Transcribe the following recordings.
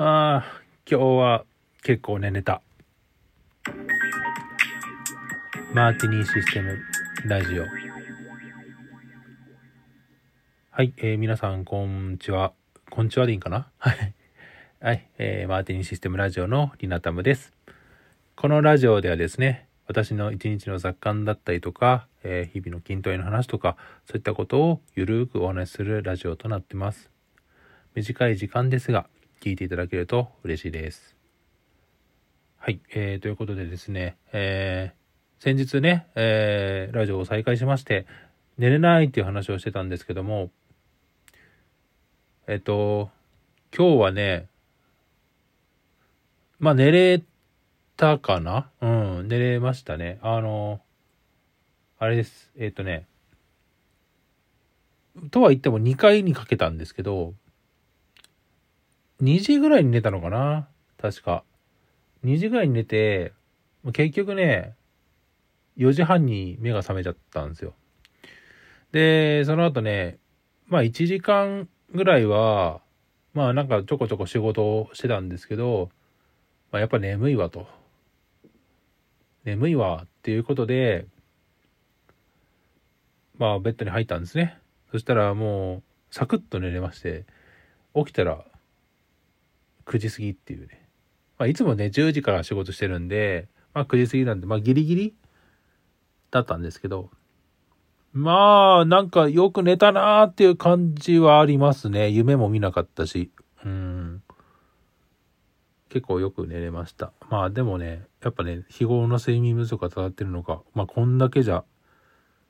ああ、今日は結構ね、寝た。マーティニーシステムラジオ。はい、えー皆さん、こんにちは。こんにちはでいいんかな？はい。はい、えーマーティニーシステムラジオのリナタムです。このラジオではですね、私の一日の雑感だったりとか、えー日々の筋トレの話とか、そういったことをゆるーくお話しするラジオとなってます。短い時間ですが、聞いていただけると嬉しいです。はい、えーということでですね、えー先日ね、えーラジオを再開しまして、寝れないっていう話をしてたんですけども、えっと、今日はね、まあ寝れたかな？うん、寝れましたね。あの、あれです。えっ、とね、とは言っても2回にかけたんですけど、2時ぐらいに寝たのかな？確か。2時ぐらいに寝て、結局ね、4時半に目が覚めちゃったんですよ。で、その後ね、まあ1時間ぐらいは、まあなんかちょこちょこ仕事をしてたんですけど、まあやっぱ眠いわと。眠いわっていうことで、まあベッドに入ったんですね。そしたらもうサクッと寝れまして、起きたら9時過ぎっていうね。まあいつもね10時から仕事してるんで、まあ9時過ぎなんで、まあギリギリだったんですけど、まあなんかよく寝たなーっていう感じはありますね。夢も見なかったし。うん。結構よく寝れました。まあでもね、やっぱね、日頃の睡眠不足が伝ってるのか、まあこんだけじゃ、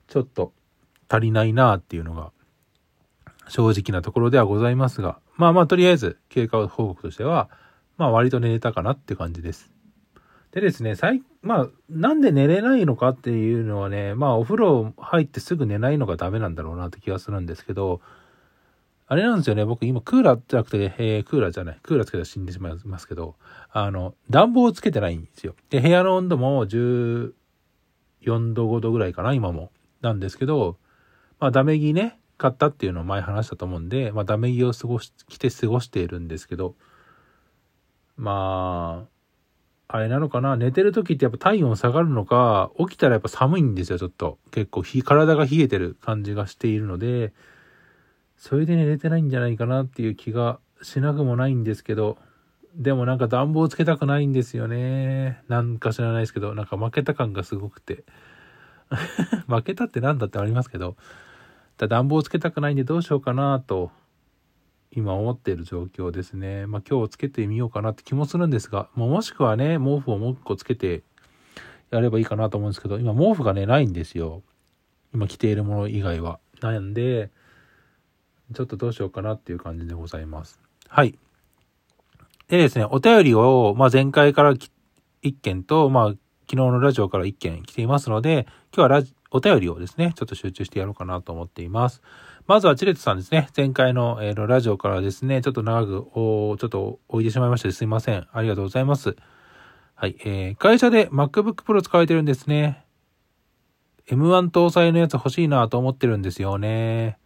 ちょっと足りないなーっていうのが、正直なところではございますが、まあまあとりあえず経過報告としては、まあ割と寝れたかなって感じです。でですね、最、まあなんで寝れないのかっていうのはね、まあお風呂入ってすぐ寝ないのがダメなんだろうなって気がするんですけど、あれなんですよね、僕今クーラーじゃなくて、えークーラーじゃない、クーラーつけたら死んでしまいますけど、あの、暖房をつけてないんですよ。で、部屋の温度も14度、5度ぐらいかな、今も。なんですけど、まあ、ダメ着ね、買ったっていうのを前話したと思うんで、まあ、ダメ着を過ごし、着て過ごしているんですけど、まあ、あれなのかな、寝てる時ってやっぱ体温下がるのか、起きたらやっぱ寒いんですよ、ちょっと。結構ひ、体が冷えてる感じがしているので、それで寝れてないんじゃないかなっていう気がしなくもないんですけど、でもなんか暖房つけたくないんですよね。なんか知らないですけど、なんか負けた感がすごくて。負けたってなんだってありますけど、だ暖房つけたくないんでどうしようかなと、今思っている状況ですね。まあ今日つけてみようかなって気もするんですが、もうもしくはね、毛布をもう一個つけてやればいいかなと思うんですけど、今毛布がね、ないんですよ。今着ているもの以外は。なんで、ちょっとどうしようかなっていう感じでございます。はい。でですね、お便りを、まあ、前回からき一件と、まあ、昨日のラジオから一件来ていますので、今日はラジお便りをですね、ちょっと集中してやろうかなと思っています。まずはチレットさんですね。前回の、えーラジオからですね、ちょっと長く、おちょっと置いてしまいましてすいません。ありがとうございます。はい。えー、会社で MacBook Pro 使われてるんですね。M1 搭載のやつ欲しいなと思ってるんですよね。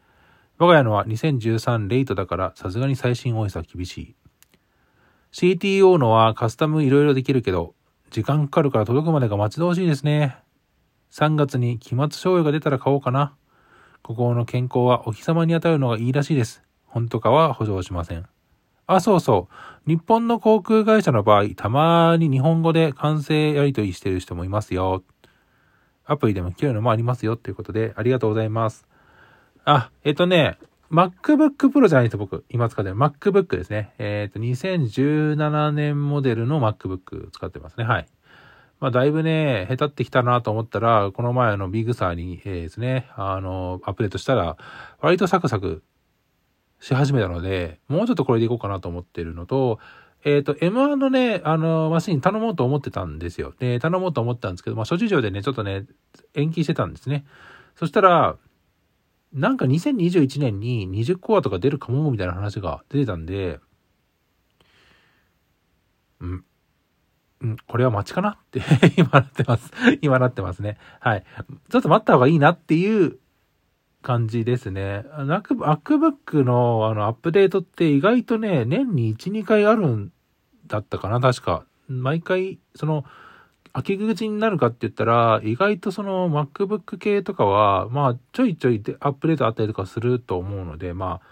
我が家のは2013レイトだからさすがに最新 OS は厳しい。CTO のはカスタムいろいろできるけど、時間かかるから届くまでが待ち遠しいですね。3月に期末賞与が出たら買おうかな。ここの健康はお日様に当たるのがいいらしいです。本当かは保証しません。あ、そうそう。日本の航空会社の場合、たまに日本語で完成やり取りしてる人もいますよ。アプリでも聞けるのもありますよ。ということで、ありがとうございます。あ、えっとね、MacBook Pro じゃないです僕。今使ってる MacBook ですね。えっ、と、2017年モデルの MacBook 使ってますね。はい。まあ、だいぶね、下手ってきたなと思ったら、この前のビグサーに、えーですね、あの、アップデートしたら、割とサクサクし始めたので、もうちょっとこれでいこうかなと思ってるのと、えっ、と、M1 のね、あの、マシン頼もうと思ってたんですよ。で、頼もうと思ったんですけど、まあ、諸事情でね、ちょっとね、延期してたんですね。そしたら、なんか2021年に20コアとか出るかもみたいな話が出てたんで、うん、うん、これは待ちかな？って 今なってます。今なってますね。はい。ちょっと待った方がいいなっていう感じですね。MacBook のあのアップデートって意外とね、年に1、2回あるんだったかな、確か。毎回、その、秋口になるかって言ったら、意外とその MacBook 系とかは、まあ、ちょいちょいアップデートあったりとかすると思うので、まあ、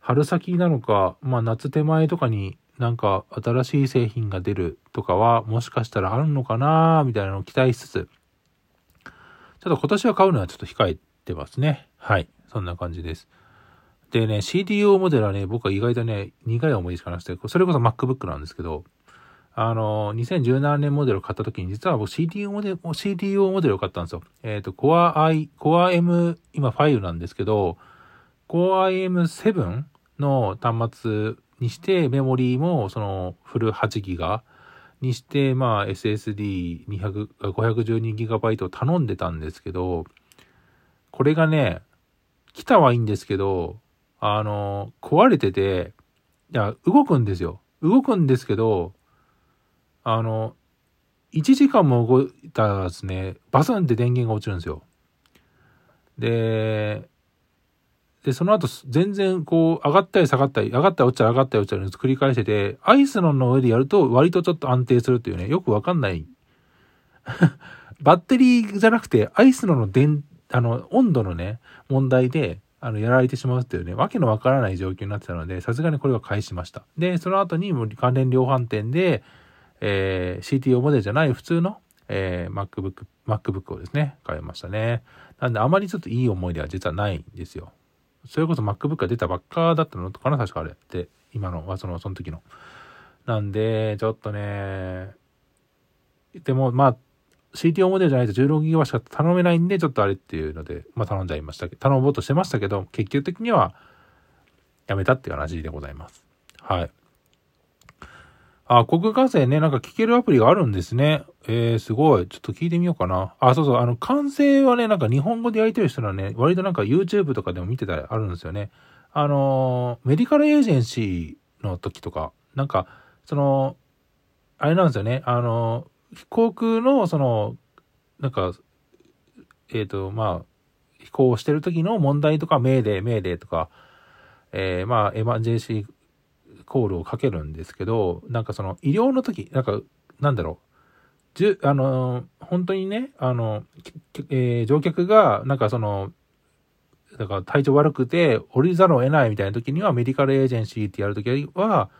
春先なのか、まあ、夏手前とかになんか新しい製品が出るとかは、もしかしたらあるのかなみたいなのを期待しつつ、ちょっと今年は買うのはちょっと控えてますね。はい。そんな感じです。でね、CDO モデルはね、僕は意外とね、苦い思いしかなくて、それこそ MacBook なんですけど、あの、2017年モデルを買った時に、実は僕 CDO モデル、CDO モデルを買ったんですよ。えっ、ー、と、Core i、Core M、今5なんですけど、Core IM7 の端末にして、メモリーもそのフル8ギガにして、まあ SSD200、512GB を頼んでたんですけど、これがね、来たはいいんですけど、あの、壊れてて、いや、動くんですよ。動くんですけど、あの、1時間も動いたらですね、バスンって電源が落ちるんですよ。で、で、その後、全然こう、上がったり下がったり、上がったり落ちたり上がったり落ちたり繰り返してて、アイスのの上でやると割とちょっと安定するっていうね、よくわかんない。バッテリーじゃなくて、アイスのの電、あの、温度のね、問題で、あの、やられてしまうっていうね、わけのわからない状況になってたので、さすがにこれは返しました。で、その後にも関連量販店で、えー、CTO モデルじゃない普通の、えー、MacBook、MacBook をですね、買いましたね。なんであまりちょっといい思い出は実はないんですよ。それこそ MacBook が出たばっかだったのかな確かあれで。今のは、その、その時の。なんで、ちょっとね、でも、まあ、CTO モデルじゃないと 16GB しか頼めないんで、ちょっとあれっていうので、まあ頼んじゃいましたけど、頼もうとしてましたけど、結局的にはやめたっていう話でございます。はい。あ、国歌声ね、なんか聞けるアプリがあるんですね。えー、すごい。ちょっと聞いてみようかな。あ、そうそう、あの、完成はね、なんか日本語でやりてる人はね、割となんか YouTube とかでも見てたりあるんですよね。あのメディカルエージェンシーの時とか、なんか、その、あれなんですよね。あの航空の、その、なんか、えっ、ー、と、まあ、飛行してる時の問題とか、命令、命令とか、えー、まあ、エマンジェンシーコールをかけるんですけど、なんかその医療の時、なんか、なんだろう、じゅ、あの、本当にね、あの、えー、乗客が、なんかその、だから体調悪くて降りざるを得ないみたいな時にはメディカルエージェンシーってやるときは、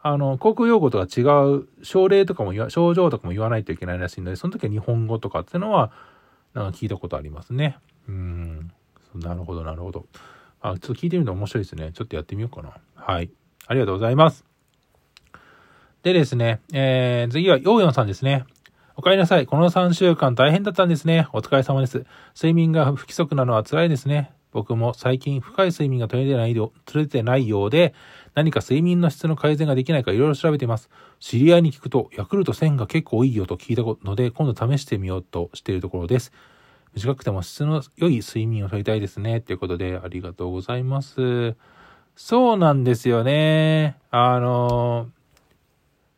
あの、航空用語とか違う症例とかも言わ、症状とかも言わないといけないらしいので、その時は日本語とかっていうのは、なんか聞いたことありますね。うん。なるほど、なるほど。あ、ちょっと聞いてみると面白いですね。ちょっとやってみようかな。はい。ありがとうございます。でですね、えー、次は、ヨーヨンさんですね。お帰りなさい。この3週間大変だったんですね。お疲れ様です。睡眠が不規則なのは辛いですね。僕も最近深い睡眠が取れてないよ取れてないようで、何か睡眠の質の改善ができないかいろいろ調べています。知り合いに聞くと、ヤクルト1000が結構いいよと聞いたので、今度試してみようとしているところです。短くても質の良い睡眠を取りたいですね。ということで、ありがとうございます。そうなんですよね。あの、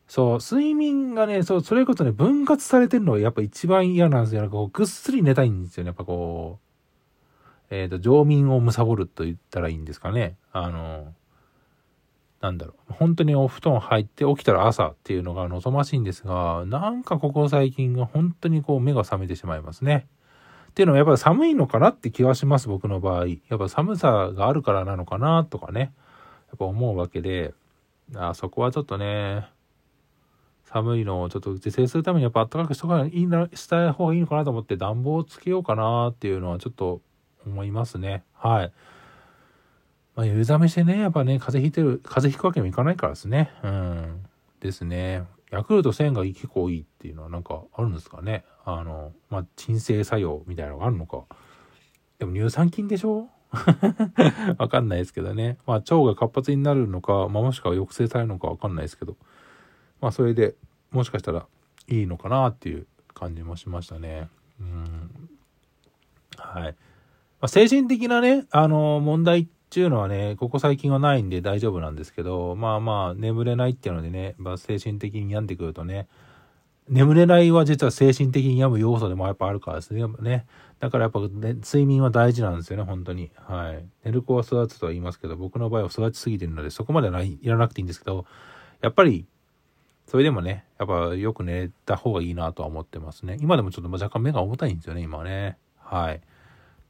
そう、睡眠がね、そう、それこそね、分割されてるのがやっぱ一番嫌なんですよ。なんかこう、ぐっすり寝たいんですよね。やっぱこう、えっ、ー、と、上眠を貪ると言ったらいいんですかね。あの、なんだろう。本当にお布団入って起きたら朝っていうのが望ましいんですが、なんかここ最近が本当にこう目が覚めてしまいますね。っていうのはやっぱり寒いのかなって気はします、僕の場合。やっぱ寒さがあるからなのかなとかね、やっぱ思うわけで、あそこはちょっとね、寒いのをちょっと自制するためにやっぱ暖かくしとかいいな、した方がいいのかなと思って暖房をつけようかなっていうのはちょっと思いますね。はい。まあ、夕ざめしてね、やっぱね、風邪ひいてる、風邪ひくわけにもいかないからですね。うん。ですね。ヤクルト1000が結構いいっていうのはなんかあるんですかね。あの、まあ、鎮静作用みたいなのがあるのか。でも乳酸菌でしょ？わかんないですけどね。まあ、腸が活発になるのか、まあ、もしくは抑制されるのかわかんないですけど。まあ、それでもしかしたらいいのかなっていう感じもしましたね。うん。はい。まあ、精神的なね、あの、問題っていうのはね、ここ最近はないんで大丈夫なんですけど、まあまあ、眠れないっていうのでね、まあ、精神的に病んでくるとね、眠れないは実は精神的に病む要素でもやっぱあるからですね。ねだからやっぱ、ね、睡眠は大事なんですよね、本当に。はい。寝る子は育つとは言いますけど、僕の場合は育ちすぎてるので、そこまではいらなくていいんですけど、やっぱり、それでもね、やっぱよく寝た方がいいなとは思ってますね。今でもちょっと若干目が重たいんですよね、今はね。はい。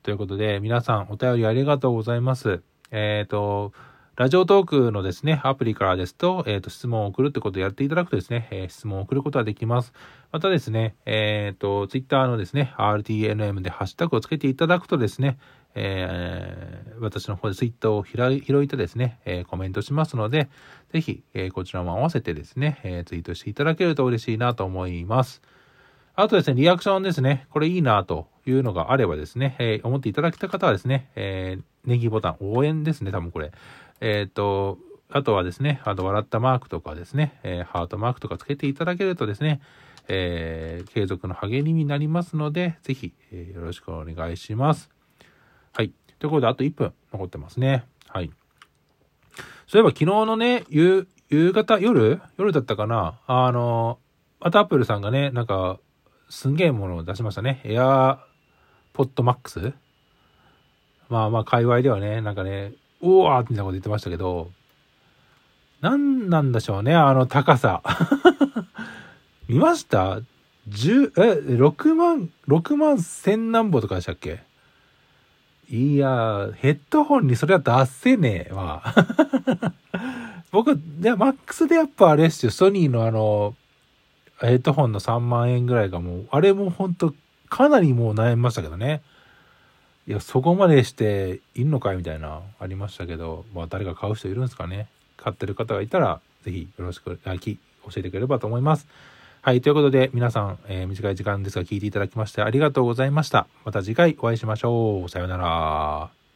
ということで、皆さんお便りありがとうございます。えっ、ー、と、ラジオトークのですね、アプリからですと、えっ、ー、と、質問を送るってことをやっていただくとですね、えー、質問を送ることができます。またですね、えっ、ー、と、ツイッターのですね、RTNM でハッシュタグをつけていただくとですね、えー、私の方でツイッターを拾いてですね、えー、コメントしますので、ぜひ、えー、こちらも合わせてですね、えー、ツイートしていただけると嬉しいなと思います。あとですね、リアクションですね、これいいなというのがあればですね、えー、思っていただけた方はですね、えー、ネギボタン、応援ですね、多分これ。えっ、ー、と、あとはですね、あと笑ったマークとかですね、えー、ハートマークとかつけていただけるとですね、えー、継続の励みになりますので、ぜひ、えー、よろしくお願いします。はい。ということで、あと1分残ってますね。はい。そういえば昨日のね、夕、夕方、夜夜だったかなあの、またアップルさんがね、なんか、すんげえものを出しましたね。エアーポッドマックスまあまあ、界隈ではね、なんかね、うわーみたいなこと言ってましたけど、何なんでしょうね、あの高さ。見ました？十、え、6万、6万千何歩とかでしたっけ？いやヘッドホンにそれは出せねえわ。僕、いや、マックスでやっぱあれですよ、ソニーのあの、ヘッドホンの3万円ぐらいがもう、あれもほんと、かなりもう悩みましたけどね。いや、そこまでしていんのかいみたいな、ありましたけど、まあ誰か買う人いるんですかね。買ってる方がいたら、ぜひよろしく、あき、教えてくれればと思います。はい、ということで皆さん、えー、短い時間ですが聞いていただきましてありがとうございました。また次回お会いしましょう。さようなら。